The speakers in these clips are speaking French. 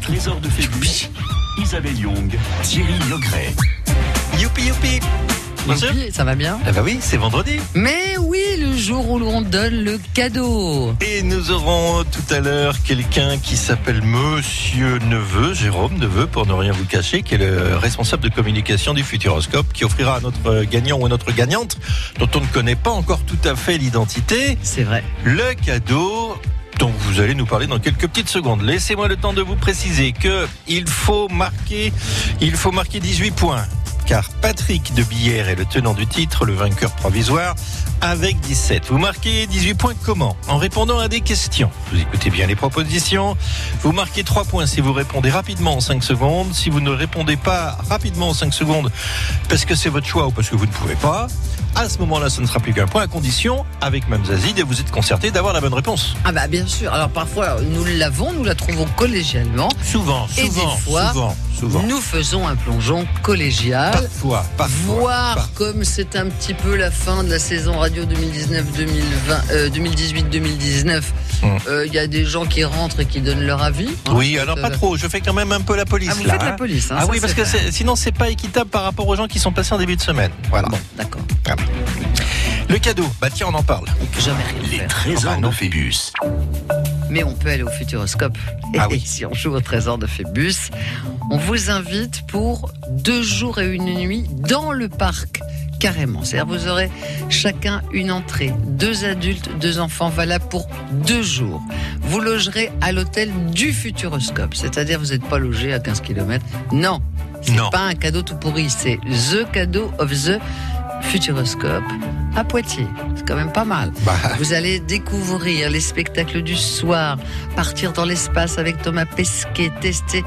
trésors de Phébus, Isabelle Young, Thierry Logret. Youpi youpi Bonjour. Ça va bien Ah bah oui, c'est vendredi. Mais oui, le jour où l'on donne le cadeau. Et nous aurons tout à l'heure quelqu'un qui s'appelle Monsieur Neveu, Jérôme Neveu, pour ne rien vous cacher, qui est le responsable de communication du Futuroscope, qui offrira à notre gagnant ou à notre gagnante, dont on ne connaît pas encore tout à fait l'identité, C'est vrai. le cadeau dont vous allez nous parler dans quelques petites secondes. Laissez-moi le temps de vous préciser que il faut marquer, il faut marquer 18 points. Car Patrick de Billère est le tenant du titre, le vainqueur provisoire, avec 17. Vous marquez 18 points comment? En répondant à des questions. Vous écoutez bien les propositions. Vous marquez 3 points si vous répondez rapidement en 5 secondes. Si vous ne répondez pas rapidement en 5 secondes, parce que c'est votre choix ou parce que vous ne pouvez pas, à ce moment-là, ce ne sera plus qu'un point à condition, avec Mme Zazid, et vous êtes concerté d'avoir la bonne réponse. Ah bah bien sûr. Alors parfois, nous l'avons, nous la trouvons collégialement. Souvent, Et des souvent, fois, souvent, souvent. Nous faisons un plongeon collégial. Parfois, parfois. Voir parfois. comme c'est un petit peu la fin de la saison radio 2019-2020, euh, 2018-2019. Hum. Euh, Il y a des gens qui rentrent et qui donnent leur avis. hein. Oui, alors Euh, pas trop. Je fais quand même un peu la police Ah, vous là. faites la hein. police. hein, Ah ça, oui, parce que sinon c'est pas équitable par rapport aux gens qui sont passés en début de semaine. Voilà. Bon, d'accord. Le cadeau, bah tiens, on en parle. On peut jamais rien Les faire. trésors Enfin, Phébus. Mais on peut aller au Futuroscope. Et Ah oui. si on joue au trésor de Phébus, on vous invite pour deux jours et une nuit dans le parc. Carrément. C'est-à-dire vous aurez chacun une entrée, deux adultes, deux enfants, valables pour deux jours. Vous logerez à l'hôtel du Futuroscope, c'est-à-dire vous n'êtes pas logé à 15 km. Non, c'est Non. pas un cadeau tout pourri, c'est the cadeau of the Futuroscope à Poitiers. C'est quand même pas mal. Bah, Vous allez découvrir les spectacles du soir, partir dans l'espace avec Thomas Pesquet, tester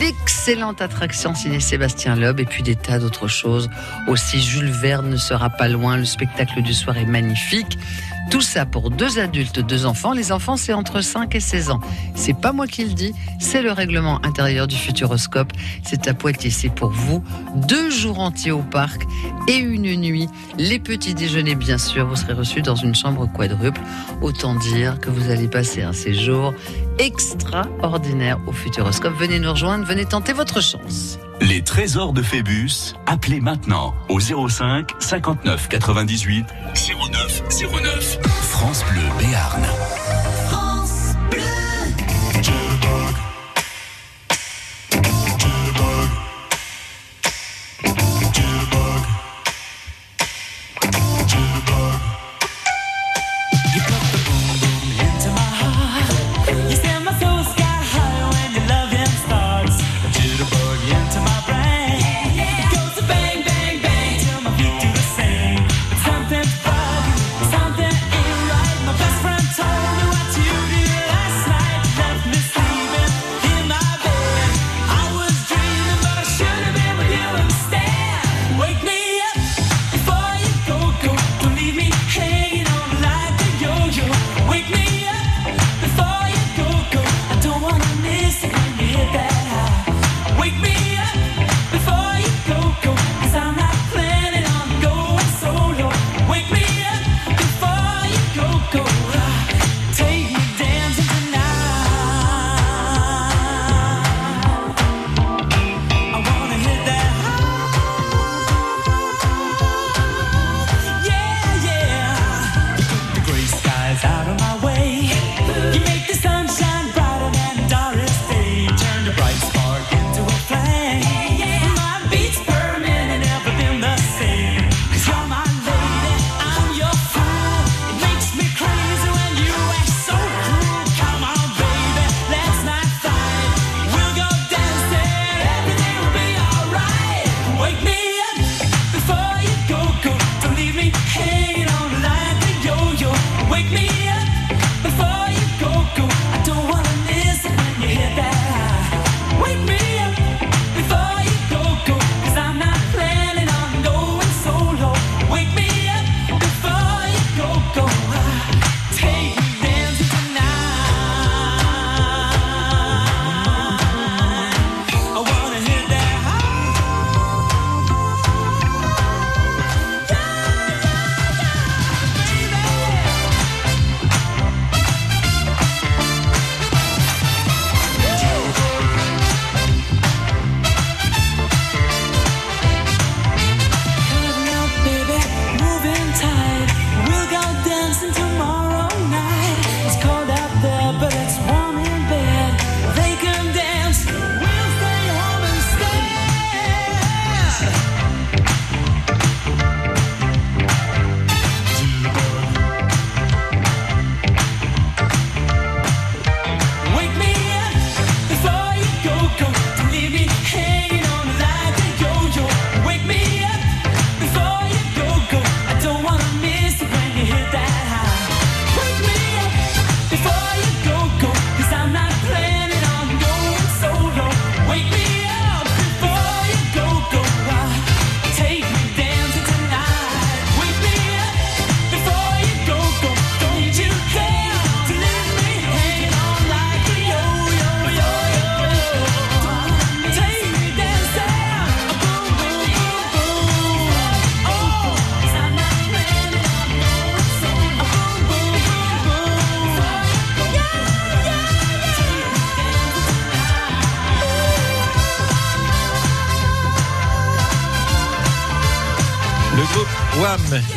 l'excellente attraction ciné Sébastien Loeb et puis des tas d'autres choses. Aussi, Jules Verne ne sera pas loin. Le spectacle du soir est magnifique. Tout ça pour deux adultes, deux enfants. Les enfants, c'est entre 5 et 16 ans. C'est pas moi qui le dis, c'est le règlement intérieur du Futuroscope. C'est à Poitiers, c'est pour vous. Deux jours entiers au parc et une nuit. Les petits déjeuners, bien sûr, vous serez reçus dans une chambre quadruple. Autant dire que vous allez passer un séjour extraordinaire au Futuroscope. Venez nous rejoindre, venez tenter votre chance. Les trésors de Phébus, appelez maintenant au 05 59 98 09 09. France Bleu Béarn.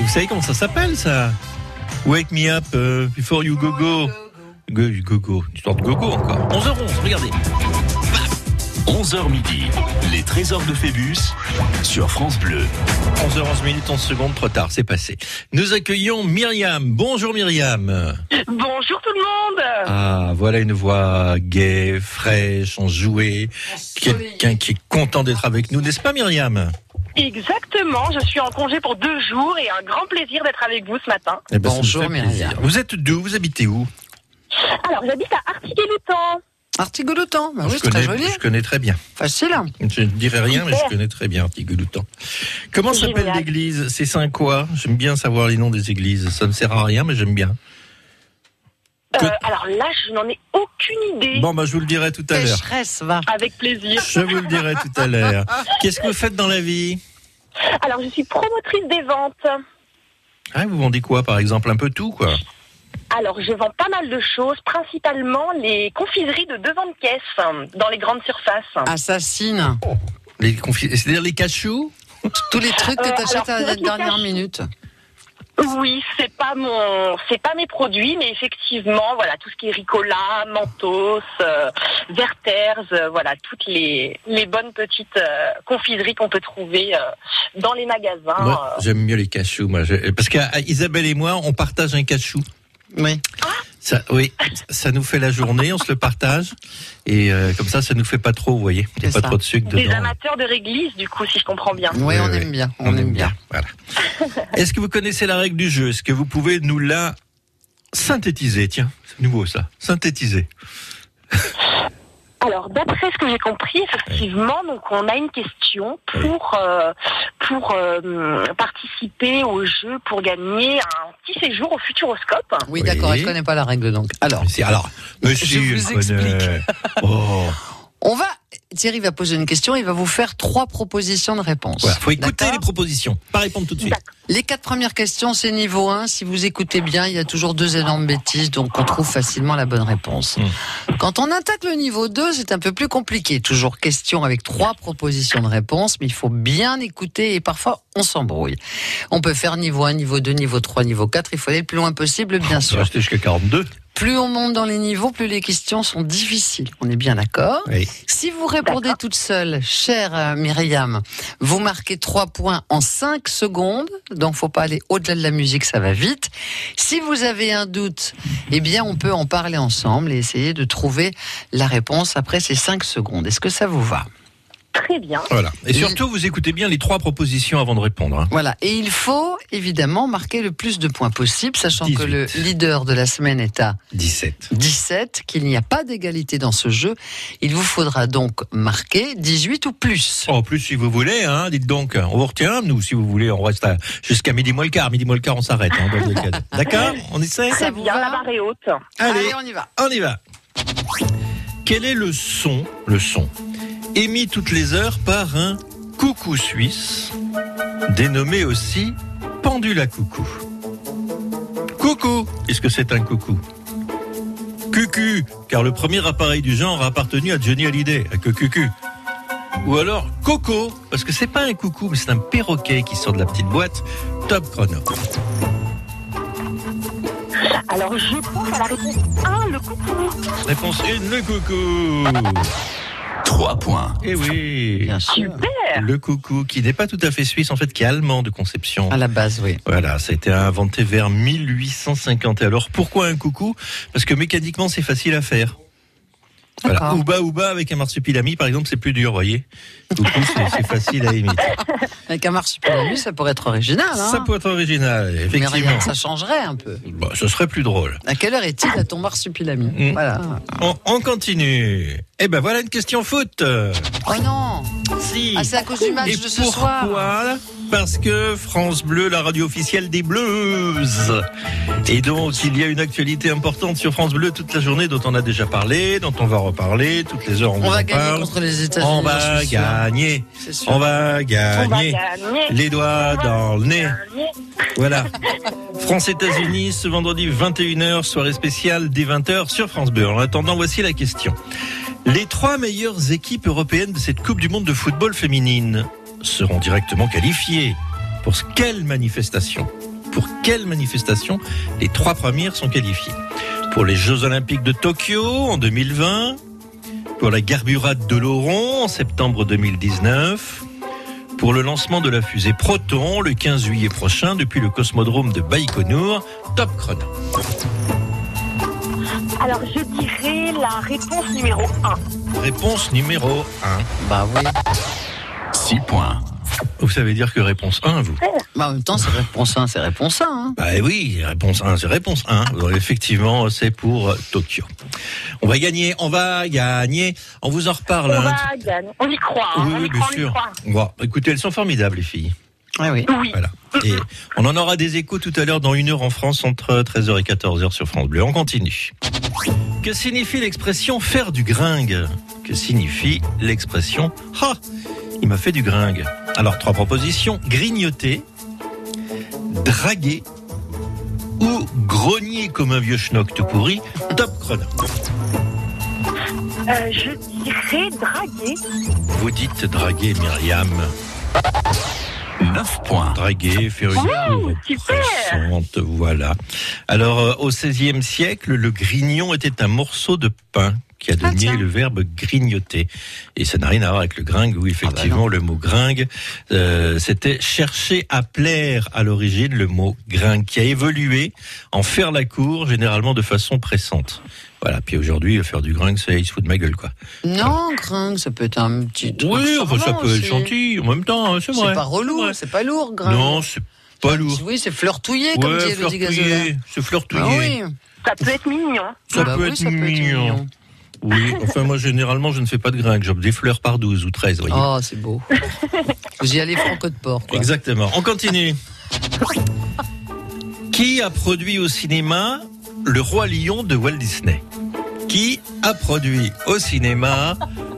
Savez comment ça s'appelle ça? Wake me up euh, before you go go. Go, go, go. Histoire de go, go encore. 11h11, regardez. 11h midi, les trésors de Phébus sur France Bleu. 11h11 minutes, 11 secondes, trop tard, c'est passé. Nous accueillons Myriam. Bonjour Myriam. Bonjour tout le monde Ah, voilà une voix gaie, fraîche, enjouée. Quelqu'un qui est content d'être avec nous, n'est-ce pas Myriam? Exactement, je suis en congé pour deux jours et un grand plaisir d'être avec vous ce matin. Eh ben, Bonjour, Myriam. plaisir. Vous êtes d'où? Vous habitez où? Alors j'habite à Artigué-le-Temps. Artigoloutan, bah oui, je, c'est très connais, joli. je connais très bien. Facile. hein. Je ne dirai rien, mais je connais très bien Artigouloutan. Comment s'appelle l'église? C'est Saint quoi J'aime bien savoir les noms des églises. Ça ne sert à rien, mais j'aime bien. Que- Euh, alors là, je n'en ai aucune idée. Bon, bah, je vous le dirai tout à l'heure. Pécheresse, va. Avec plaisir. Je vous le dirai tout à l'heure. Qu'est-ce que vous faites dans la vie? Alors je suis promotrice des ventes. ah, Vous vendez quoi, par exemple? Un peu tout, quoi. Alors je vends pas mal de choses, principalement les confiseries de devant de caisse euh, dans les grandes surfaces. Assassine. Les confi- C'est-à-dire les cachous Tous les trucs que Euh, t'achètes alors, à la dernière minute. Oui, c'est pas mon, c'est pas mes produits, mais effectivement, voilà, tout ce qui est Ricola, Mentos, euh, Werther's, euh, voilà, toutes les, les bonnes petites euh, confiseries qu'on peut trouver euh, dans les magasins. Moi, euh. j'aime mieux les cachous, moi. Je- Parce qu'Isabelle et moi, on partage un cachou. Oui. Ça, oui, ça nous fait la journée, on se le partage. Et euh, comme ça, ça nous fait pas trop, vous voyez. Il n'y a C'est pas ça. trop de sucre Des dedans. amateurs de réglisse, du coup, si je comprends bien. Oui, Oui, on oui. aime bien. On, aime bien. Voilà. Est-ce que vous connaissez la règle du jeu? Est-ce que vous pouvez nous la synthétiser? Tiens, c'est nouveau ça. Synthétiser. Alors, d'après ce que j'ai compris, effectivement, donc on a une question pour euh, pour euh, participer au jeu pour gagner un petit séjour au Futuroscope. Oui, Oui. d'accord, elle connaît pas la règle donc. Alors, monsieur, Je vous explique. Oh, on va. Thierry va poser une question, il va vous faire trois propositions de réponse. voilà, faut écouter les propositions, pas répondre tout de suite. Les quatre premières questions, c'est niveau 1. Si vous écoutez bien, il y a toujours deux énormes bêtises, donc on trouve facilement la bonne réponse. Mm. Quand on attaque le niveau 2, c'est un peu plus compliqué. Toujours question avec trois propositions de réponse, mais il faut bien écouter et parfois on s'embrouille. On peut faire niveau 1, niveau 2, niveau 3, niveau 4. Il faut aller le plus loin possible, bien On sûr. va rester jusqu'à 42. Plus on monte dans les niveaux, plus les questions sont difficiles. On est bien d'accord Oui. Si vous répondez toute seule, chère euh, Myriam, vous marquez 3 points en 5 secondes. Donc, faut pas aller au-delà de la musique, ça va vite. Si vous avez un doute, eh bien, on peut en parler ensemble et essayer de trouver la réponse après ces 5 secondes. Est-ce que ça vous va? Très bien. Voilà. Et Et- surtout, vous écoutez bien les trois propositions avant de répondre. hein. Voilà. Et il faut évidemment marquer le plus de points possible, sachant que le 18. leader de la semaine est à 17. 17, qu'il n'y a pas d'égalité dans ce jeu. Il vous faudra donc marquer 18 ou plus. En plus, si vous voulez, hein, dites donc, on vous retient, nous, si vous voulez, on reste à- jusqu'à midi moins le quart. Midi moins le quart, on s'arrête. Hein, dans le cas. D'accord? On essaie? Ça Très vous bien, va la barre est haute. Allez, Allez, on y va. on y va. Quel est le son, le son, émis toutes les heures par un coucou suisse, dénommé aussi pendule à coucou Coucou Est-ce que c'est un coucou? Cucu, car le premier appareil du genre a appartenu à Johnny Hallyday, à que cucu. Ou alors Coco, parce que c'est pas un coucou, mais c'est un perroquet qui sort de la petite boîte. Top chrono. Alors, je pense à la réponse 1, le coucou. Réponse 1, le coucou. 3 points. Eh oui. Bien sûr. Super. Le coucou, qui n'est pas tout à fait suisse, en fait, qui est allemand de conception. À la base, oui. Voilà, ça a été inventé vers 1850. Et alors, pourquoi un coucou? Parce que mécaniquement, c'est facile à faire. Voilà. Ouba Ouba avec un marsupilami, par exemple, c'est plus dur, voyez. Coucou, c'est- c'est facile à imiter. Avec un marsupilami, ça pourrait être original. Hein Ça peut être original, Mais effectivement. rien, ça changerait un peu. Bon, ce serait plus drôle. À quelle heure est-il à ton marsupilami Mm. Voilà. On, on continue. Eh ben voilà une question foot. Oh non Si. Ah, c'est à cause du match Et de ce pourquoi soir. Parce que France Bleu, la radio officielle des Blues. Et donc, il y a une actualité importante sur France Bleu toute la journée dont on a déjà parlé, dont on va reparler. Toutes les heures, on, va en gagner parle. contre les États-Unis. On va gagner. On va gagner. Les doigts dans le nez. Voilà. France-États-Unis, ce vendredi 21h, soirée spéciale dès 20h sur France Bleu. En attendant, voici la question. Les trois meilleures équipes européennes de cette Coupe du Monde de football féminine seront directement qualifiées. Pour quelle manifestation? Pour quelle manifestation? Les trois premières sont qualifiées. Pour les Jeux Olympiques de Tokyo en 2020, pour la Garburade de l'Oron en septembre 2019, pour le lancement de la fusée Proton le 15 juillet prochain depuis le cosmodrome de Baïkonour, top chrono. Alors, je dirais la réponse numéro 1. Réponse numéro 1. Bah oui. 6 points. Vous savez dire que réponse 1, vous Bah, en même temps, c'est réponse 1, c'est réponse 1. Hein. Bah oui, réponse 1, c'est réponse 1. Donc, effectivement, c'est pour euh, Tokyo. On va gagner, on va gagner. On vous en reparle. On hein. va gagner. On y croit. hein. Oui, on y bien croit, on y sûr. croit. Bon, écoutez, elles sont formidables, les filles. Ah oui. Oui. Voilà. Et on en aura des échos tout à l'heure dans une heure en France entre 13h et 14h sur France Bleu. On continue. Que signifie l'expression faire du gringue? Que signifie l'expression Ah, il m'a fait du gringue Alors, trois propositions. Grignoter, draguer ou grogner comme un vieux schnock tout pourri. Top chrono. Euh, je dirais draguer. Vous dites draguer, Myriam. 9 points. Draguer, faire une pressante, voilà. Alors, euh, au XVIe siècle, le grignon était un morceau de pain qui a Ah, donné le verbe grignoter. Et ça n'a rien à voir avec le gringue, où effectivement le mot gringue, euh, c'était chercher à plaire à l'origine, le mot gringue, qui a évolué en faire la cour, généralement de façon pressante. Voilà, puis aujourd'hui, faire du gringue, c'est il se fout de ma gueule, quoi. Non, gringue, ça peut être un petit truc. Oui, enfin, ça peut être gentil en même temps, hein, c'est vrai. C'est pas relou, c'est pas lourd, gringue. Non, c'est pas lourd. Oui, c'est fleurtouillé, comme Ouais, dit Elodie Gazzola. fleurtouillé, c'est Ah oui. Ça peut être mignon. Ça Bah peut oui, être ça peut être mignon. Oui, enfin moi généralement je ne fais pas de gringue, j'offre des fleurs par 12 ou 13, voyez. Oh, c'est beau. Vous y allez franco de porc, quoi. Exactement. On continue. Qui a produit au cinéma Le Roi Lion de Walt Disney? Qui a produit au cinéma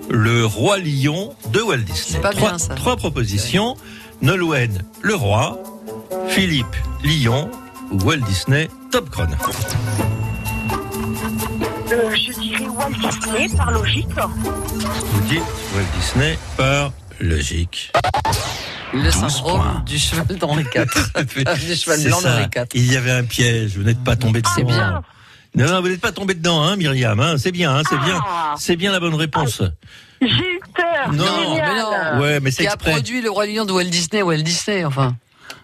Le Roi Lion de Walt Disney? C'est pas trois, bien, ça. trois propositions. Nolwenn Le Roi, Philippe Lion ou Walt Disney Top Chrono. Euh, je dirais Walt Disney, par logique. Vous dites Walt Disney par logique. Le 12 syndrome du cheval d'Henri IV. du cheval C'est blanc ça. d'Henri IV. Il y avait un piège, vous n'êtes pas tombé dedans. C'est bien. Non, non, vous n'êtes pas tombé dedans, hein, Myriam. Hein, c'est bien, hein, c'est bien. Ah, C'est bien la bonne réponse. J'ai eu peur. Non, Génial. mais non. Ouais, mais c'est Qui a exprès. produit le Roi Lion de Walt Disney, Walt Disney, enfin.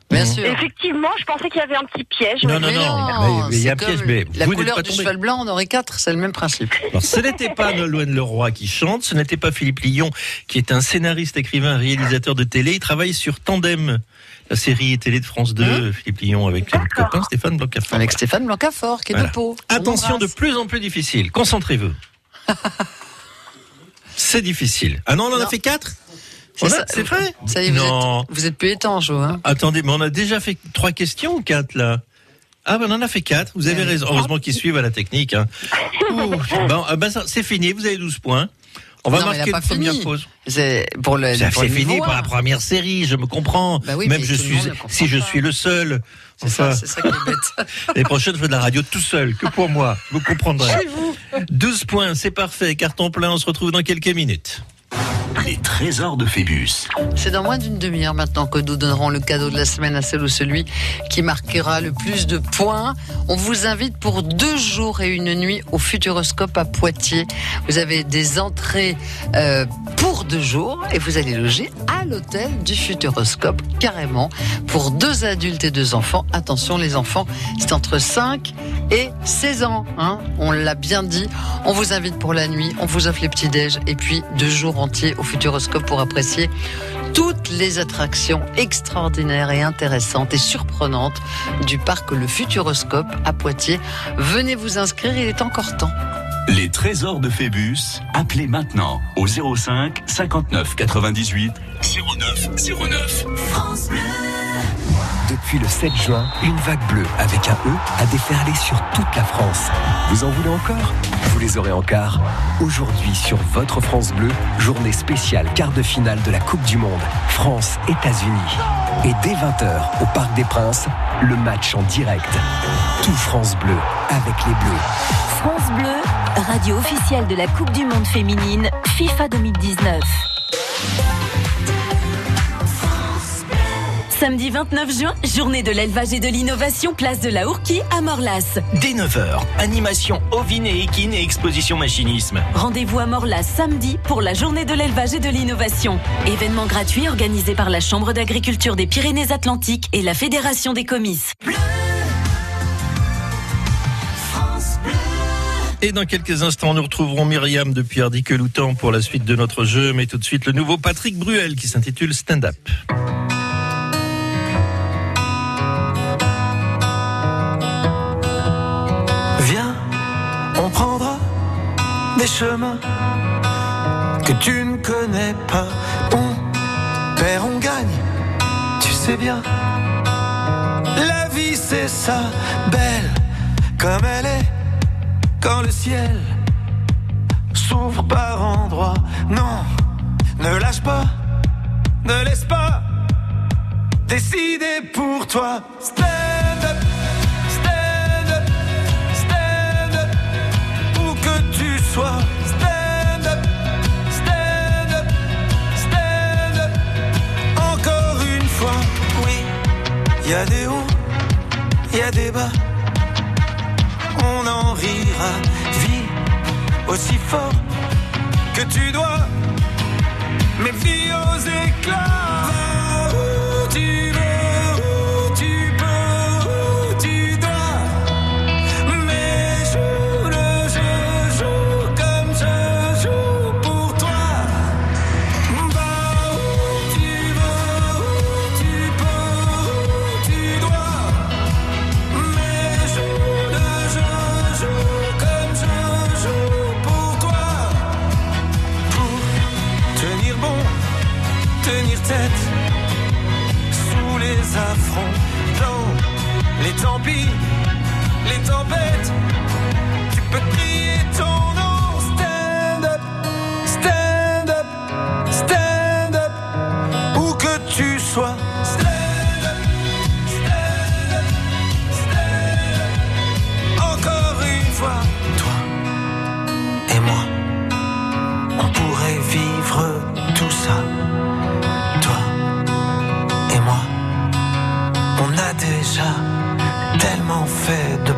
Bien Mhm. sûr. Effectivement, je pensais qu'il y avait un petit piège. Non, non, non, mais il y a un piège, mais La vous couleur pas du tombé. cheval blanc d'Henri IV, c'est le même principe. Alors, ce n'était pas Nolwenn Leroy qui chante, ce n'était pas Philippe Lyon, qui est un scénariste, écrivain, réalisateur de télé. Il travaille sur Tandem, la série télé de France 2, Philippe Lyon, avec D'accord. copain Stéphane Blancafort. Avec Stéphane Blancafort, qui est Voilà. de Pau. Attention, On de plus en plus difficile. Concentrez-vous. c'est difficile. Ah non, on en a fait quatre? C'est ça. Vrai Ça y est, vous Non. êtes, vous êtes plus étanche, vous, hein Attendez, mais on a déjà fait trois questions ou quatre là? Ah ben on en a fait quatre, vous avez raison. Heureusement qu'ils suivent à la technique. Hein. Bon, ah ben ça, c'est fini, vous avez 12 points. On va Non, marquer a une pas première fini. pause. C'est pour le. Ça c'est fini pour la première série, je me comprends. Bah oui, Même je suis, si je suis le seul. C'est ça, Enfin, c'est ça qui est bête. les prochaines, je fais de la radio tout seul, que pour moi. Vous comprendrez. 12 points, c'est parfait. Carton plein, on se retrouve dans quelques minutes. Les trésors de Phébus. C'est dans moins d'une demi-heure maintenant que nous donnerons le cadeau de la semaine à celle ou celui qui marquera le plus de points. On vous invite pour deux jours et une nuit au Futuroscope à Poitiers. Vous avez des entrées euh, pour deux jours et vous allez loger à l'hôtel du Futuroscope carrément pour deux adultes et deux enfants. Attention les enfants, c'est entre 5 et 16 ans. Hein on l'a bien dit. On vous invite pour la nuit, on vous offre les petits déj et puis deux jours entiers au Futuroscope pour apprécier toutes les attractions extraordinaires et intéressantes et surprenantes du parc Le Futuroscope à Poitiers. Venez vous inscrire, il est encore temps. Les trésors de Phébus. Appelez maintenant au 05 59 98 09 09. Depuis le 7 juin, une vague bleue avec un E a déferlé sur toute la France. Vous en voulez encore? Vous les aurez en quart. Aujourd'hui sur votre France Bleu, journée spéciale quart de finale de la Coupe du Monde, France-États-Unis. Et dès 20h au Parc des Princes, le match en direct. Tout France Bleu avec les Bleus. France Bleu, radio officielle de la Coupe du Monde féminine FIFA 2019. Samedi 29 juin, journée de l'élevage et de l'innovation, place de la Ourquie à Morlas. Dès 9h, animation ovine et équine et exposition machinisme. Rendez-vous à Morlas samedi pour la journée de l'élevage et de l'innovation. Événement gratuit organisé par la Chambre d'agriculture des Pyrénées-Atlantiques et la Fédération des comices. Et dans quelques instants, nous retrouverons Myriam depuis Hardique-Loutan pour la suite de notre jeu. Mais tout de suite, le nouveau Patrick Bruel qui s'intitule Stand Up. Des chemins que tu ne connais pas. On perd, on gagne, tu sais bien. La vie c'est ça, belle comme elle est, quand le ciel s'ouvre par endroits. Non, ne lâche pas, ne laisse pas décider pour toi. Y a des hauts, y a des bas. On en rira, vis aussi fort que tu dois. Mais vis aux éclats. Où tu veux, fait de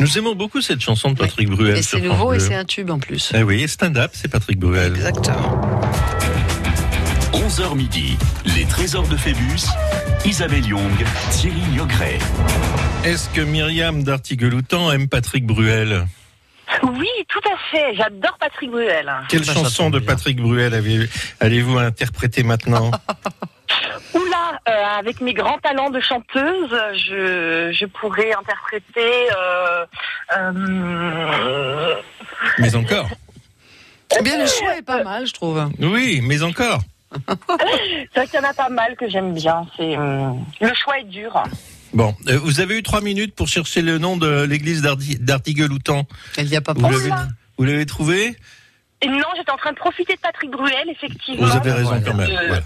Nous aimons beaucoup cette chanson de Patrick Bruel. Et c'est nouveau et c'est un tube en plus. Eh oui, stand-up, c'est Patrick Bruel. Exactement. 11h midi, les trésors de Phébus, Isabelle Young, Thierry Niogret. Est-ce que Myriam d'Artigueloutan aime Patrick Bruel? Oui, tout à fait. J'adore Patrick Bruel. Quelle ça chanson de. Patrick Bruel allez-vous interpréter maintenant? Euh, avec mes grands talents de chanteuse, je, je pourrais interpréter. Euh, euh, Mais encore Eh bien, le choix est pas mal, je trouve. Oui, mais encore c'est vrai qu'il y en a pas mal que j'aime bien. C'est euh, le choix est dur. Bon, euh, vous avez eu trois minutes pour chercher le nom de l'église d'Artigueloutan. Elle n'y a pas Vous pensé. l'avez vous l'avez trouvé Et non, j'étais en train de profiter de Patrick Bruel, effectivement. Vous avez raison quand même. Euh, voilà.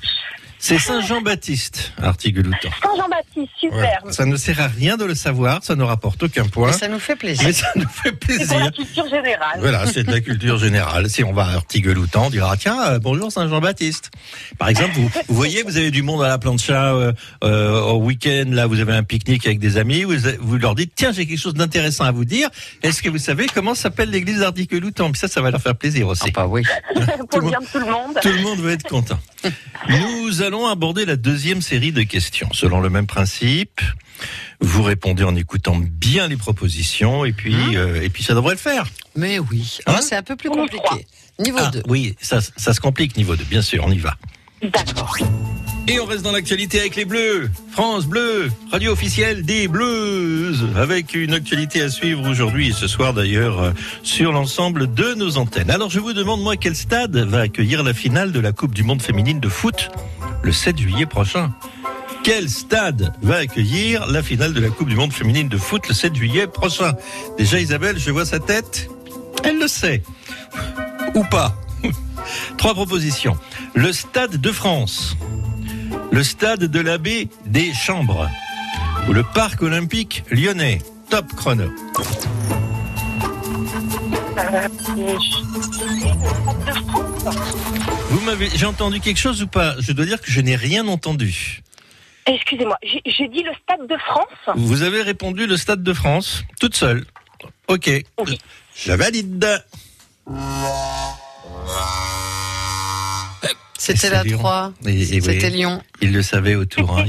C'est Saint-Jean-Baptiste, Artigueloutan. Saint-Jean-Baptiste, super. Voilà. Ça ne sert à rien de le savoir, ça ne rapporte aucun point. Mais ça nous fait plaisir. Mais ça nous fait C'est pour la plaisir. culture générale. Voilà, c'est de la culture générale. Si on va à Artigueloutan, on dira tiens, euh, bonjour Saint-Jean-Baptiste. Par exemple, vous, vous voyez, vous avez du monde à la plancha euh, euh, au week-end, là, vous avez un pique-nique avec des amis, vous, vous leur dites tiens, j'ai quelque chose d'intéressant à vous dire. Est-ce que vous savez comment s'appelle l'église d'Artigueloutan Puis ça, ça va leur faire plaisir aussi. Ah bah oui. pour le le bien de tout le monde. Tout le monde va être content. Nous allons aborder la deuxième série de questions selon le même principe. Vous répondez en écoutant bien les propositions et puis euh, et puis ça devrait le faire. Mais oui. Hein Ah, c'est un peu plus compliqué. Niveau Ah, 2. oui, ça ça se complique niveau 2, bien sûr, on y va. Et on reste dans l'actualité avec les Bleus. France Bleu, radio officielle des Bleues, avec une actualité à suivre aujourd'hui et ce soir d'ailleurs euh, sur l'ensemble de nos antennes. Alors je vous demande moi quel stade va accueillir la finale de la Coupe du Monde féminine de foot le 7 juillet prochain? Quel stade va accueillir la finale de la Coupe du Monde féminine de foot le 7 juillet prochain? Déjà Isabelle, je vois sa tête. Elle le sait. Ou pas? Trois propositions. Le Stade de France, le Stade de l'abbé des Chambres ou le Parc olympique lyonnais. Top chrono. Vous m'avez, j'ai entendu quelque chose ou pas? Je dois dire que je n'ai rien entendu. Excusez-moi, j'ai j'ai dit le Stade de France. Vous avez répondu le Stade de France, toute seule. Ok. Oui. Je valide. C'était la Lyon. 3. Et- et C'était oui. Lyon. Il le savait autour. hein.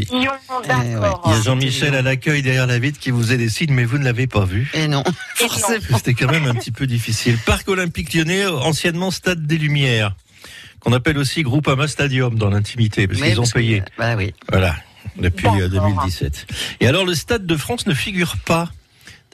D'accord. Il y a Jean-Michel à l'accueil derrière la vitre qui vous faisait des signes, mais vous ne l'avez pas vu. Et non. Forcément. C'était quand même un petit peu difficile. Parc olympique lyonnais, anciennement Stade des Lumières, qu'on appelle aussi Groupama Stadium dans l'intimité, parce Mais qu'ils ont que- payé. Bah oui. Voilà, depuis euh, D'accord. 2017. Et alors le Stade de France ne figure pas.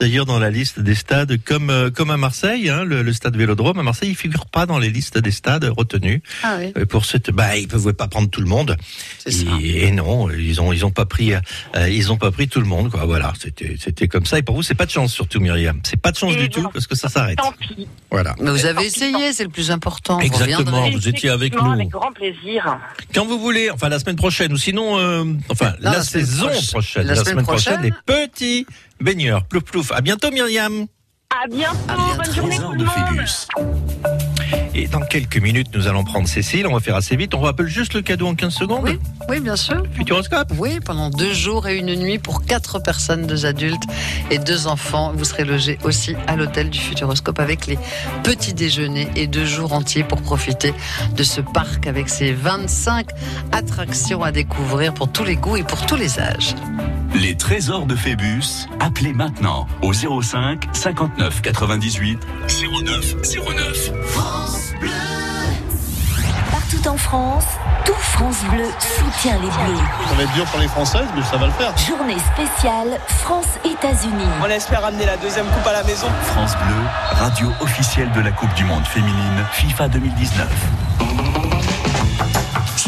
D'ailleurs, dans la liste des stades, comme euh, comme à Marseille, hein, le, le stade Vélodrome à Marseille, il figure pas dans les listes des stades retenus Ah oui. Euh, pour cette. Bah, ils pouvaient pas prendre tout le monde. C'est ça. Et, et non, ils ont ils ont pas pris euh, ils ont pas pris tout le monde quoi. Voilà, c'était c'était comme ça. Et pour vous, c'est pas de chance surtout, Myriam. C'est pas de chance Et du tout parce que ça s'arrête. Tant pis. Voilà. Mais vous avez essayé, c'est le plus important. Exactement. vous étiez avec nous. Avec grand plaisir. Quand vous voulez, enfin la semaine prochaine, ou sinon, euh, enfin Non, la, saison proche- prochaine, la semaine prochaine. les petits baigneurs, plouf plouf. À bientôt Myriam. À bientôt. À bientôt. Bonne journée tout le monde. Et dans quelques minutes, nous allons prendre Cécile. On va faire assez vite. On rappelle juste le cadeau en 15 secondes. Oui, oui, bien sûr. Futuroscope. Oui, pendant deux jours et une nuit pour quatre personnes, deux adultes et deux enfants. Vous serez logés aussi à l'hôtel du Futuroscope avec les petits déjeuners et deux jours entiers pour profiter de ce parc avec ses 25 attractions à découvrir pour tous les goûts et pour tous les âges. Les trésors de Phébus, appelez maintenant au 05 59 98 09 09. Partout en France, tout France Bleu soutient les Bleus. Ça va être dur pour les Françaises, mais ça va le faire. Journée spéciale France-États-Unis. On espère amener la deuxième coupe à la maison. France Bleu, radio officielle de la Coupe du Monde féminine FIFA 2019.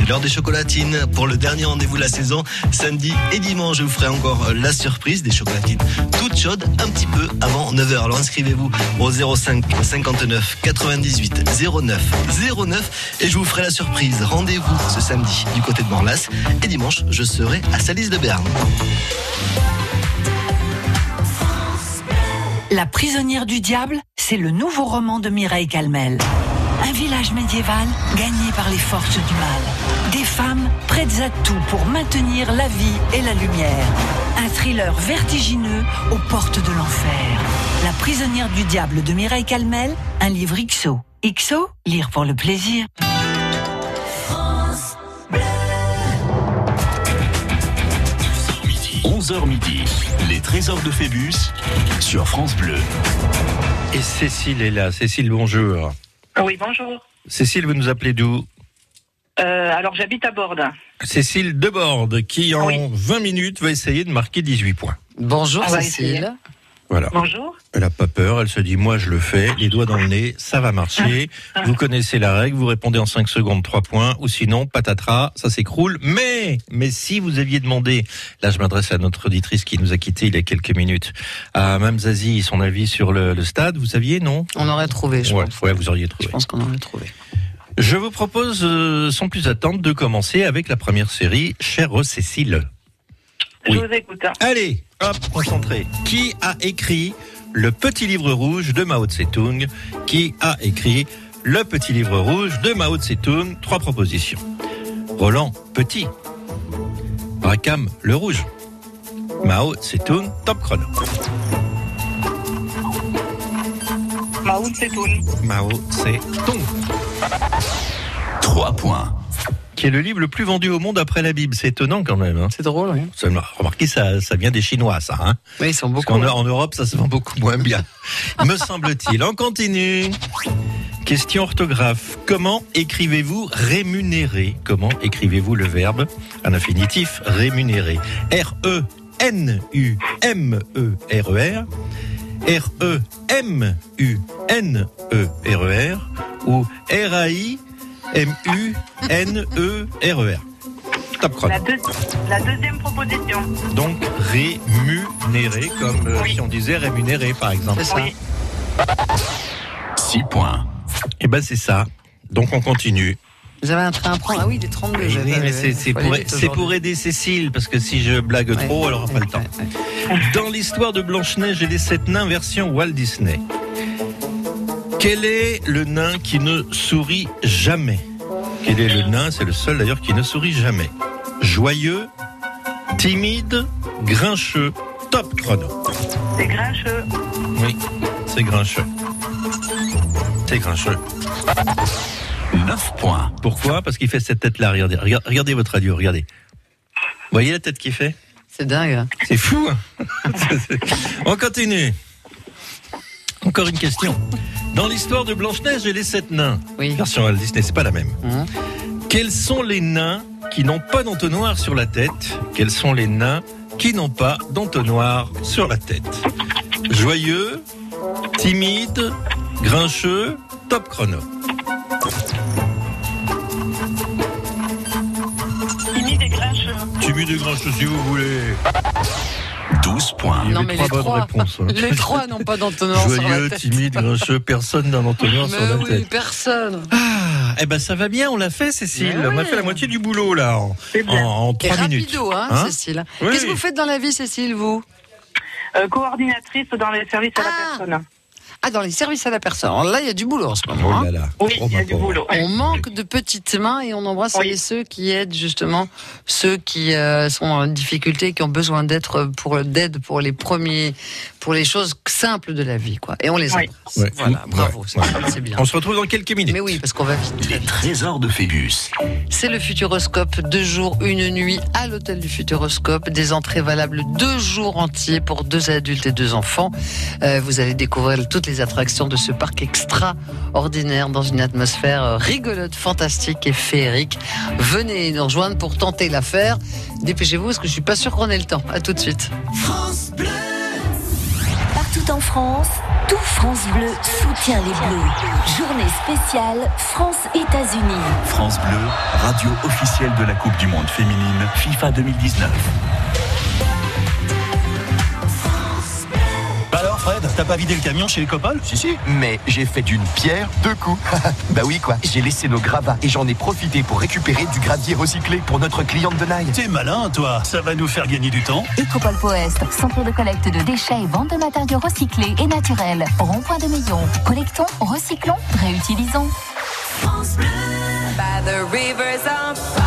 L'heure des chocolatines pour le dernier rendez-vous de la saison. Samedi et dimanche, je vous ferai encore la surprise des chocolatines toutes chaudes un petit peu avant 9h. Alors inscrivez-vous au 05 59 98 09 09 et je vous ferai la surprise. Rendez-vous ce samedi du côté de Morlas et dimanche, je serai à Salis de Berne. La prisonnière du diable, c'est le nouveau roman de Mireille Calmel. Un village médiéval gagné par les forces du mal. Des femmes prêtes à tout pour maintenir la vie et la lumière. Un thriller vertigineux aux portes de l'enfer. La prisonnière du diable de Mireille Calmel, un livre XO. XO, lire pour le plaisir. 11h midi, les trésors de Phébus sur France Bleu. Et Cécile est là. Cécile, bonjour. Oui, bonjour. Cécile, vous nous appelez d'où? Euh, alors, j'habite à Borde. Cécile Deborde, qui en Oui. 20 minutes va essayer de marquer 18 points. Bonjour Cécile. Voilà. Bonjour. Elle a pas peur, elle se dit moi je le fais, les doigts dans le nez, ça va marcher. Vous connaissez la règle, vous répondez en 5 secondes 3 points ou sinon patatras, ça s'écroule. Mais mais si vous aviez demandé, là je m'adresse à notre auditrice qui nous a quitté il y a quelques minutes, à Mme Zazie son avis sur le, le stade, vous saviez non? On aurait trouvé, je ouais, pense. ouais, vous auriez trouvé. Je pense qu'on aurait trouvé. Je vous propose euh, sans plus attendre de commencer avec la première série, chère Cécile. Je vous écoute. hein. Allez, hop, concentré. Qui a écrit le petit livre rouge de Mao Tse-tung Qui a écrit le petit livre rouge de Mao Tse-tung Trois propositions. Roland, petit. Rakam, le rouge. Mao Tse-tung, top chrono. Mao Tse-tung. Mao Tse-tung. 3 points. Qui est le livre le plus vendu au monde après la Bible. C'est étonnant quand même. Hein. C'est drôle, oui. Remarquez, ça, ça vient des Chinois, ça. Hein Oui, ils sont beaucoup. qu'en en Europe, ça se vend beaucoup moins bien, me semble-t-il. On continue. Question orthographe. Comment écrivez-vous rémunérer Comment écrivez-vous le verbe? Un infinitif rémunérer E R-E-N-U-M-E-R-E-R R-E-M-U-N-E-R-E-R ou R-A-I-M-U-N-E-R-E-R Top chrono. La, deux- la deuxième proposition. Donc rémunéré, comme euh, Oui. si on disait rémunéré par exemple. C'est ça. Oui. 6 points. Et ben c'est ça. Donc on continue. Vous avez un train à prendre Ah oui, des 32. Oui, j'avais- mais c'est pour, aider Cécile, parce que si je blague trop, elle aura pas le temps. Dans l'histoire de Blanche-Neige et les sept nains version Walt Disney, quel est le nain qui ne sourit jamais? Quel est le nain? C'est le seul d'ailleurs qui ne sourit jamais. Joyeux, timide, grincheux, top chrono. C'est grincheux. Oui, c'est grincheux. C'est grincheux. 9 points. Pourquoi? Parce qu'il fait cette tête-là. Regardez, regardez, regardez votre radio, regardez. Vous voyez la tête qu'il fait? C'est dingue. C'est fou. hein On continue. Encore une question. Dans l'histoire de Blanche-Neige et les sept nains, Oui. version Walt Disney, c'est pas la même. Hein Quels sont les nains qui n'ont pas d'entonnoir sur la tête? Quels sont les nains qui n'ont pas d'entonnoir sur la tête? Joyeux, timide, grincheux, top chrono. Timide et grincheux si vous voulez. 12 points. Non, mais les trois, réponses. hein. les trois n'ont pas d'entonnoir sur la Joyeux, tête. timide, grincheux, personne n'a d'entonnoir sur la oui, tête. personne. Ah, eh ben ça va bien, on l'a fait Cécile. On a fait la moitié du boulot là en, C'est bien. en, en Et minutes. rapido, hein, Hein Cécile. Oui. Qu'est-ce que vous faites dans la vie, Cécile, vous? Euh, coordinatrice dans les services à la Ah. personne. Ah, dans les services à la personne. Alors là, il y a du boulot en ce moment. Oh hein. là là. Oui, Oh, il y a du boulot. On manque de petites mains et on embrasse Oui. ceux qui aident justement ceux qui euh, sont en difficulté, qui ont besoin d'être pour d'aide pour les premiers, pour les choses simples de la vie, quoi. Et on les embrasse. Voilà, bravo, Ouais. c'est bien. On se retrouve dans quelques minutes. Mais oui, parce qu'on va vite. Les trésors de Phébus. C'est le Futuroscope, deux jours, une nuit à l'hôtel du Futuroscope, des entrées valables deux jours entiers pour deux adultes et deux enfants. Euh, vous allez découvrir toutes les attractions de ce parc extraordinaire dans une atmosphère euh, rigolote, fantastique et féerique. Venez nous rejoindre pour tenter l'affaire. Dépêchez-vous parce que je suis pas sûr qu'on ait le temps. À tout de suite. Partout en France, tout France Bleu soutient les Bleus. Journée spéciale France-États-Unis. France Bleu, radio officielle de la Coupe du Monde féminine FIFA 2019. Fred, t'as pas vidé le camion chez les copains? Si, si, mais j'ai fait d'une pierre deux coups. bah oui, quoi. J'ai laissé nos gravats et j'en ai profité pour récupérer du gravier recyclé pour notre cliente de Naï. T'es malin toi, ça va nous faire gagner du temps. Écopole Poest, centre de collecte de déchets et vente de matériaux recyclés et naturels. Rond-point de Meillon. Collectons, recyclons, réutilisons. By the rivers of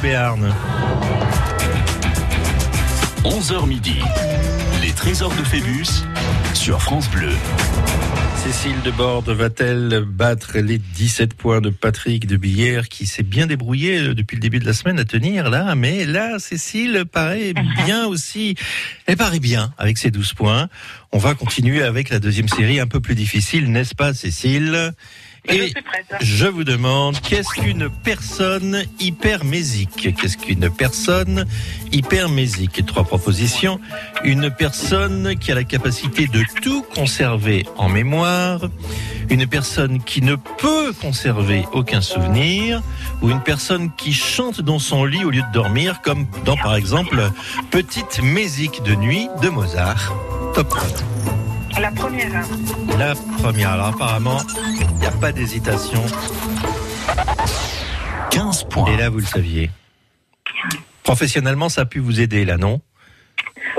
Bleu Béarn. 11h midi. Les trésors de Phébus sur France Bleu. Cécile de Borde va-t-elle battre les 17 points de Patrick de Billère qui s'est bien débrouillé euh, depuis le début de la semaine à tenir là? Mais là, Cécile paraît bien aussi. Elle paraît bien avec ses 12 points. On va continuer avec la deuxième série un peu plus difficile, n'est-ce pas Cécile? Et je vous demande, qu'est-ce qu'une personne hypermésique Qu'est-ce qu'une personne hypermésique Trois propositions. Une personne qui a la capacité de tout conserver en mémoire, une personne qui ne peut conserver aucun souvenir, ou une personne qui chante dans son lit au lieu de dormir, comme dans par exemple Petite Mésique de nuit de Mozart. Top. La première. La première, alors apparemment, il n'y a pas d'hésitation. 15 points. Et là, vous le saviez. Professionnellement, ça a pu vous aider, là, non?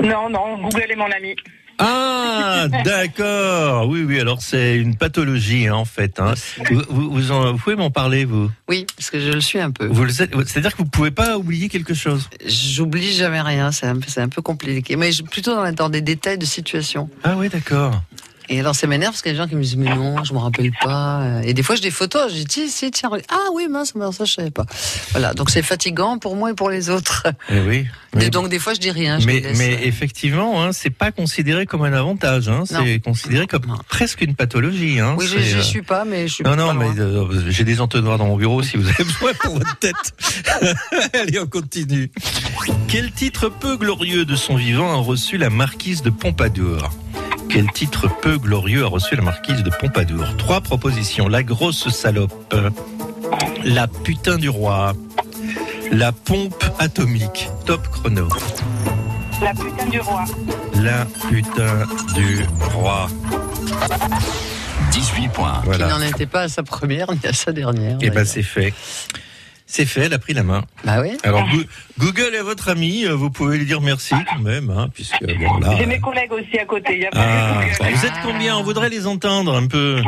Non, non, Google est mon ami. Ah, d'accord. Oui, oui, alors c'est une pathologie, hein, en fait. hein. Vous, vous- vous en- vous pouvez m'en parler, vous? Oui, parce que je le suis un peu. Vous C'est-à-dire que vous pouvez pas oublier quelque chose? J'oublie jamais rien, c'est un, un peu compliqué. Mais je- plutôt dans, dans des détails de situation. Ah oui, d'accord. Et alors ça m'énerve parce qu'il y a des gens qui me disent mais non, je me rappelle pas. Et des fois j'ai des photos, je dis si, tiens, ah oui mince, ça je savais pas. Voilà, donc c'est fatigant pour moi et pour les autres. Eh oui. Et donc des fois je dis rien. Je mais, euh, effectivement, hein, c'est pas considéré comme un avantage. Hein, c'est considéré comme presque une pathologie. Hein, oui, j'y euh, suis pas, mais je suis Non, pas non, loin. mais euh, j'ai des entonnoirs dans mon bureau si vous avez besoin pour votre tête. Allez, on continue. Quel titre peu glorieux de son vivant a reçu la marquise de Pompadour? Quel titre peu glorieux a reçu la marquise de Pompadour? Trois propositions. La grosse salope, la putain du roi, la pompe atomique. Top chrono. La putain du roi. La putain du roi. 18 points. Voilà. Qui n'en était pas à sa première ni à sa dernière. Eh ben c'est fait. C'est fait, elle a pris la main. Bah oui. Alors Goo- Google est votre ami, euh, vous pouvez lui dire merci quand même, hein, puisque bon là. J'ai mes collègues aussi à côté. Il y a pas Ah, bon, Google. vous êtes combien? On voudrait les entendre un peu.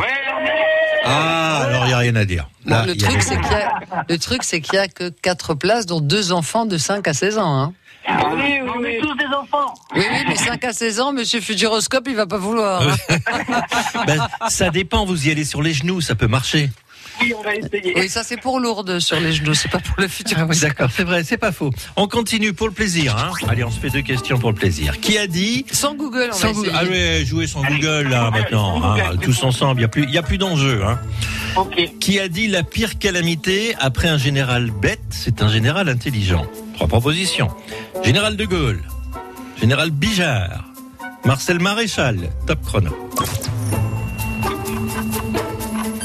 Ah, alors il n'y a rien à dire. Là, Bon, le, truc, rien. c'est qu'il y a, le truc, c'est qu'il y a que quatre places, dont deux enfants de 5 à 16 ans. Hein. Oui, oui, on est tous des enfants. Oui, oui, mais 5 à 16 ans, monsieur Futuroscope, il va pas vouloir. hein. Ben, ça dépend, vous y allez sur les genoux, ça peut marcher. Oui, on va essayer. Oui, ça c'est pour Lourdes sur les genoux, c'est pas pour le futur. Ah oui, d'accord, c'est vrai, c'est pas faux. On continue pour le plaisir. Hein. Allez, on se fait deux questions pour le plaisir. Qui a dit Sans Google, on sans va Google. essayer. Allez, jouez sans Google là maintenant, hein, tous ensemble. Il y a plus, il y a plus d'enjeu. Hein. Qui a dit la pire calamité après un général bête, c'est un général intelligent. Trois propositions. Général de Gaulle, général Bijard, Marcel Maréchal. Top chrono.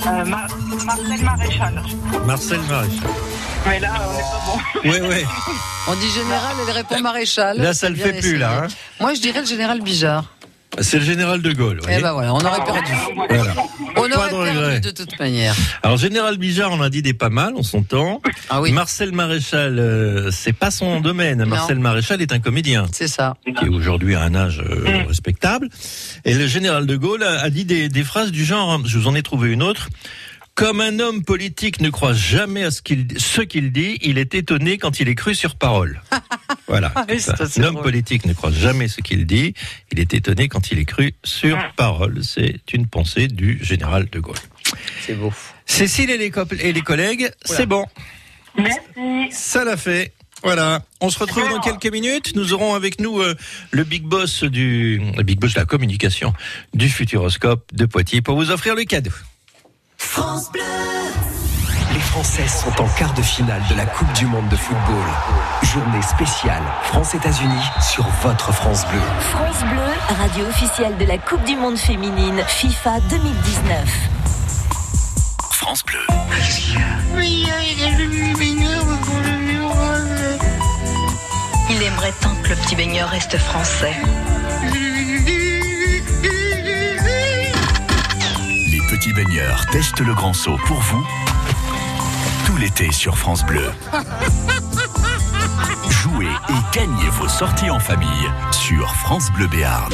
Euh, Mar- Marcel Maréchal. Marcel Maréchal. Mais là, on n'est pas bon. Ouais, ouais. On dit général, elle répond maréchal. Là, ça le fait plus, là, hein. Moi, je dirais le général Bijard. C'est le général de Gaulle. Eh ben voilà, on aurait perdu. Voilà. On Pas aurait de perdu regret. de toute manière. Alors général Bijard, on a dit des pas mal en son temps. Ah oui. Marcel Maréchal, euh, c'est pas son domaine. Marcel Maréchal est un comédien. C'est ça. Qui est aujourd'hui à un âge euh, respectable. Et le général de Gaulle a, a dit des, des phrases du genre. hein, je vous en ai trouvé une autre. Comme un homme politique ne croit jamais à ce qu'il ce qu'il dit, il est étonné quand il est cru sur parole. Voilà. Ah oui, L'homme drôle. politique ne croit jamais ce qu'il dit, il est étonné quand il est cru sur parole. C'est une pensée du général de Gaulle. C'est beau. Cécile et les, et les collègues, c'est bon. Merci. Ça l'a fait. Voilà. On se retrouve dans quelques minutes. Nous aurons avec nous euh, le big boss du, le big boss de la communication du Futuroscope de Poitiers pour vous offrir le cadeau. France Bleu. Les Françaises sont en quart de finale de la Coupe du Monde de football. Journée spéciale France-États-Unis sur votre France Bleu. France Bleu, radio officielle de la Coupe du Monde féminine FIFA 2019. France Bleu. Il aimerait tant que le petit baigneur reste français. Petits baigneurs testent le grand saut pour vous tout l'été sur France Bleu. Jouez et gagnez vos sorties en famille sur France Bleu Béarn.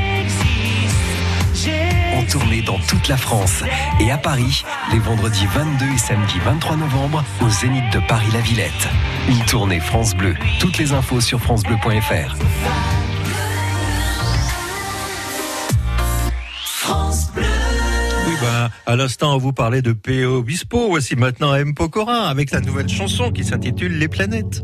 Tournée dans toute la France et à Paris, les vendredis 22 et samedi 23 novembre au Zénith de Paris-La Villette. Une tournée France Bleu. Toutes les infos sur francebleu.fr. Oui, ben, à l'instant, on vous parlait de P.O. Obispo. Voici maintenant M. Pokora avec la nouvelle chanson qui s'intitule Les planètes.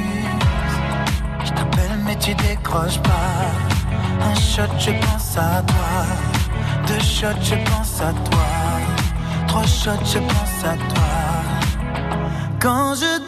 Décroches pas. Un shot, je pense à toi. Deux shots, je pense à toi. Trois shots, je pense à toi. Quand je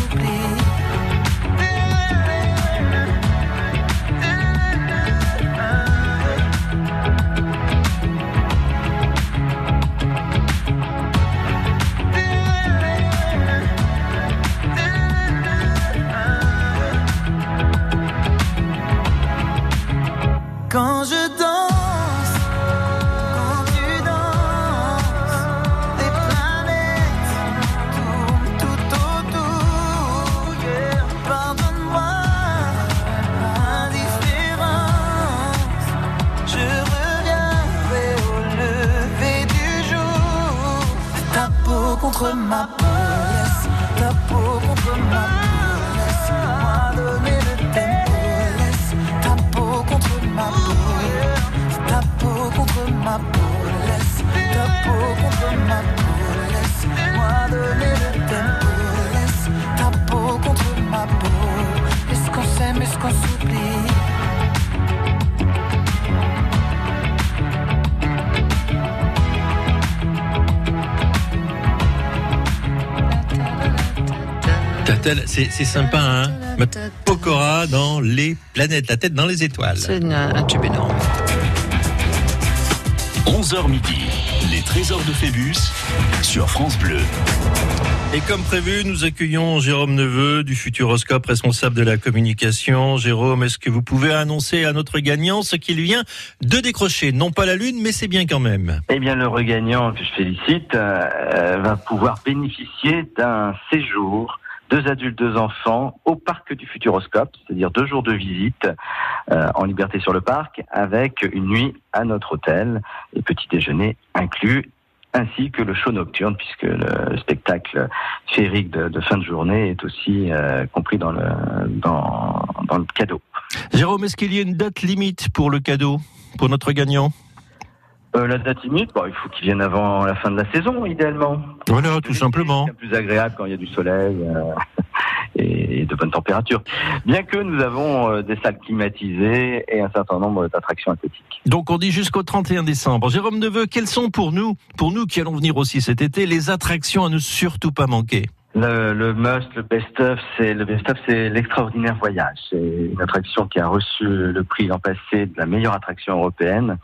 C'est c'est sympa, hein Mettre Pokora dans les planètes, la tête dans les étoiles. C'est une- un tube énorme. 11h midi, les trésors de Phébus sur France Bleu. Et comme prévu, nous accueillons Jérôme Neveu du Futuroscope, responsable de la communication. Jérôme, est-ce que vous pouvez annoncer à notre gagnant ce qu'il vient de décrocher? Non pas la Lune, mais c'est bien quand même. Eh bien, le regagnant que je félicite euh, va pouvoir bénéficier d'un séjour deux adultes, deux enfants, au parc du Futuroscope, c'est-à-dire deux jours de visite euh, en liberté sur le parc, avec une nuit à notre hôtel et petit déjeuner inclus ainsi que le show nocturne, puisque le spectacle féerique de, fin de journée est aussi euh, compris dans le, dans, dans le cadeau. Jérôme, est-ce qu'il y a une date limite pour le cadeau, pour notre gagnant? Euh, la date limite, bon, il faut qu'il vienne avant la fin de la saison, idéalement. Voilà, tout simplement. C'est plus agréable quand il y a du soleil euh, et de bonnes températures. Bien que nous avons euh, des salles climatisées et un certain nombre d'attractions aquatiques. Donc on dit jusqu'au 31 décembre. Jérôme Neveu, quelles sont pour nous, pour nous qui allons venir aussi cet été, les attractions à ne surtout pas manquer? Le, le must, le best-of, c'est le best-of, c'est l'extraordinaire voyage. C'est une attraction qui a reçu le prix l'an passé de la meilleure attraction européenne,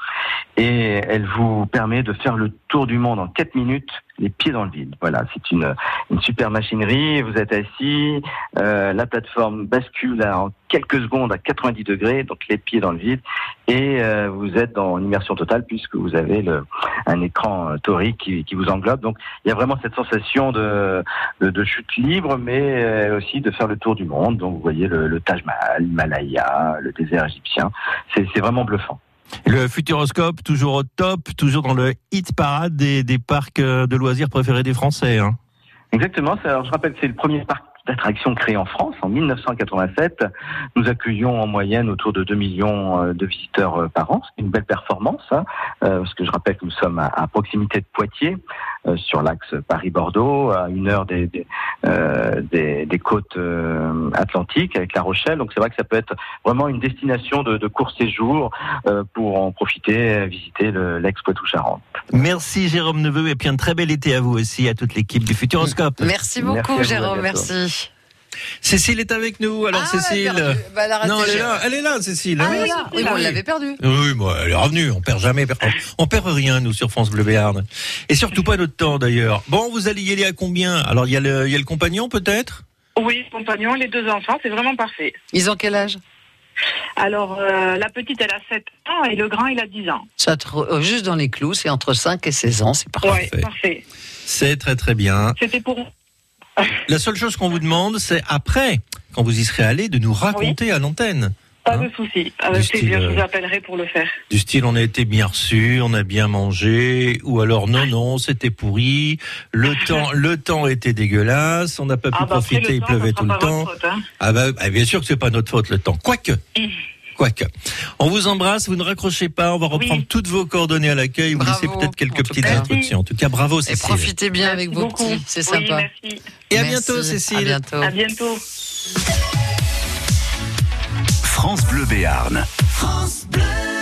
et elle vous permet de faire le tour du monde en 4 minutes, les pieds dans le vide. Voilà, c'est une une super machinerie. Vous êtes assis, euh, la plateforme bascule en quelques secondes à 90 degrés, donc les pieds dans le vide, et euh, vous êtes en immersion totale puisque vous avez le, un écran euh, torique qui, vous englobe. Donc il y a vraiment cette sensation de, de, de chute libre, mais euh, aussi de faire le tour du monde. Donc vous voyez le, le Taj Mahal, l'Himalaya, le désert égyptien. C'est vraiment bluffant. Le Futuroscope, toujours au top, toujours dans le hit parade des, des parcs euh, de loisirs préférés des Français. hein. Exactement. Alors, je rappelle que c'est le premier parc d'attractions créé en France en 1987. Nous accueillons en moyenne autour de 2 millions euh, de visiteurs euh, par an. C'est une belle performance, hein, parce que je rappelle que nous sommes à, proximité de Poitiers, sur l'axe Paris-Bordeaux, à une heure des, des, euh, des, des côtes euh, atlantiques avec La Rochelle. Donc c'est vrai que ça peut être vraiment une destination de, de court séjour euh, pour en profiter, euh, visiter le- l'ex-Poitou-Charentes. Merci Jérôme Neveu et puis un très bel été à vous aussi, à toute l'équipe du Futuroscope. Merci beaucoup, Jérôme. Merci. Cécile est avec nous. Alors Ah, Cécile. Bah, elle raté, non, elle est là, elle est là, Cécile. Ah, elle est là. Oui, bon, on l'avait perdu. Oui, moi, elle est revenue. On perd jamais. On, perd rien, nous, sur France Bleu Béarn. Et surtout pas notre temps, d'ailleurs. Bon, vous allez y aller à combien? Alors, il y, a le- il y a le compagnon, peut-être? Oui, compagnon, les deux enfants, c'est vraiment parfait. Ils ont quel âge? Alors, euh, la petite, elle a 7 ans et le grand, il a 10 ans. Ça te- euh, Juste dans les clous, c'est entre 5 et 16 ans, c'est parfait. Ouais, parfait. C'est très, très bien. C'était pour. La seule chose qu'on vous demande, c'est après, quand vous y serez allé, de nous raconter à l'antenne. Pas de souci. Avec Du plaisir, style, je vous euh, appellerai pour le faire. Du style, on a été bien reçu, on a bien mangé, ou alors non, non, c'était pourri, le temps, le temps était dégueulasse, on n'a pas pu Ah bah, profiter, il temps, pleuvait tout le temps. faute, hein. Ah bah, bah, bien sûr que c'est pas notre faute le temps. Quoique. Quoique. On vous embrasse, vous ne raccrochez pas, on va reprendre toutes vos coordonnées à l'accueil, vous laissez peut-être quelques petites cas. instructions. En tout cas, bravo Et Cécile. profitez bien avec vos beaucoup. petits, c'est Oui, sympa. merci. Et à Merci. bientôt Cécile. À bientôt. À bientôt. France Bleu Béarn. France Bleu.